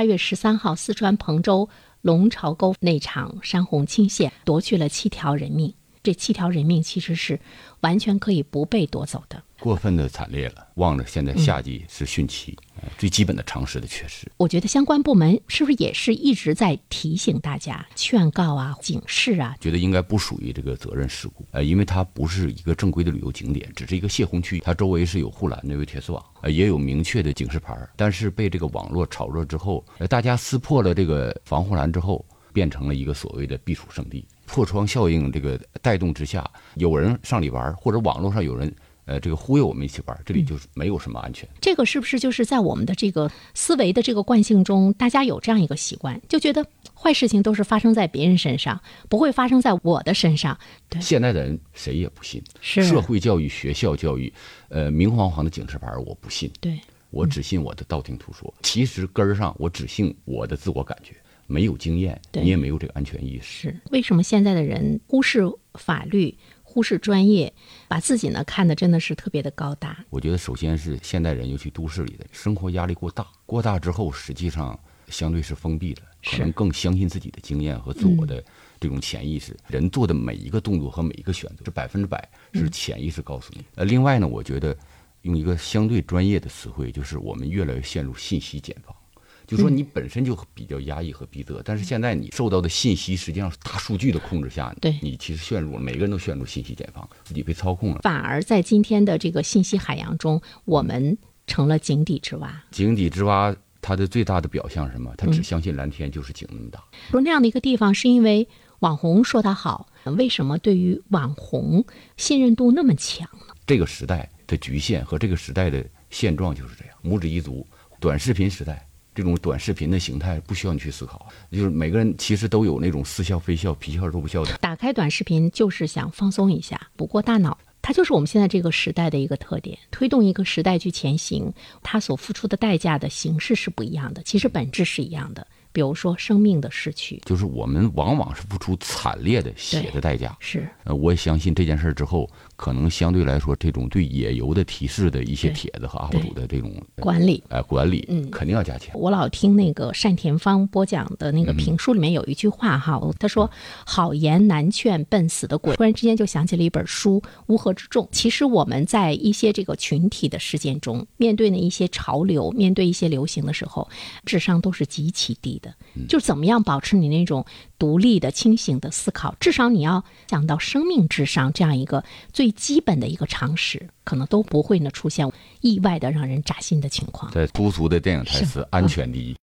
八月十三号，四川彭州龙巢沟那场山洪倾泻，夺去了七条人命。这七条人命其实是完全可以不被夺走的。过分的惨烈了，忘了现在夏季是汛期，呃最基本的常识的缺失。我觉得相关部门是不是也是一直在提醒大家、劝告啊、警示啊？觉得应该不属于这个责任事故，呃，因为它不是一个正规的旅游景点，只是一个泄洪区，它周围是有护栏的，有铁丝网，呃，也有明确的警示牌儿。但是被这个网络炒热之后，呃，大家撕破了这个防护栏之后，变成了一个所谓的避暑胜地。破窗效应这个带动之下，有人上里玩儿，或者网络上有人呃这个忽悠我们一起玩儿，这里就是没有什么安全。这个是不是就是在我们的这个思维的这个惯性中，大家有这样一个习惯，就觉得坏事情都是发生在别人身上，不会发生在我的身上。对，现在的人谁也不信，是社会教育、学校教育，呃，明晃晃的警示牌我不信，对，我只信我的道听途说。其实根儿上，我只信我的自我感觉，没有经验，对你也没有这个安全意识。是为什么现在的人忽视法律、忽视专业，把自己呢看得真的是特别的高大？我觉得首先是现代人，尤其都市里的生活压力过大，过大之后，实际上相对是封闭的，可能更相信自己的经验和自我的这种潜意识。人做的每一个动作和每一个选择，这百分之百是潜意识告诉你。呃，另外呢，我觉得用一个相对专业的词汇，就是我们越来越陷入信息茧房。就说你本身就比较压抑和逼仄，但是现在你受到的信息实际上是大数据的控制下，对你其实陷入了，每个人都陷入信息茧房，自己被操控了。反而在今天的这个信息海洋中，我们成了井底之蛙。井底之蛙，它的最大的表象是什么？它只相信蓝天就是井那么大。说那样的一个地方，是因为网红说它好，为什么对于网红信任度那么强呢？这个时代的局限和这个时代的现状就是这样。拇指一族，短视频时代，这种短视频的形态不需要你去思考，就是每个人其实都有那种似笑非笑、皮笑肉不笑的。打开短视频就是想放松一下，不过大脑。它就是我们现在这个时代的一个特点，推动一个时代去前行，它所付出的代价的形式是不一样的，其实本质是一样的。比如说生命的逝去，就是我们往往是付出惨烈的血的代价。是呃，我也相信这件事儿之后，可能相对来说，这种对野游的提示的一些帖子和 UP 主的这种管理。呃管理，嗯肯定要加强。我老听那个单田芳播讲的嗯那个评书里面有一句话哈，他说“好言难劝笨死的鬼”。突然之间就想起了一本书《乌合之众》。其实我们在一些这个群体的事件中，面对那一些潮流，面对一些流行的时候，智商都是极其低的。嗯就怎么样保持你那种独立的、清醒的思考，至少你要想到生命至上这样一个最基本的一个常识，可能都不会呢出现意外的让人扎心的情况。在粗俗的电影台词，安全第一。